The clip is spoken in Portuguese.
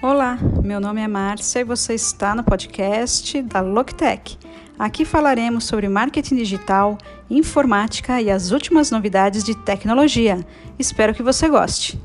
Olá, meu nome é Márcia e você está no podcast da Loctec. Aqui falaremos sobre marketing digital, informática e as últimas novidades de tecnologia. Espero que você goste.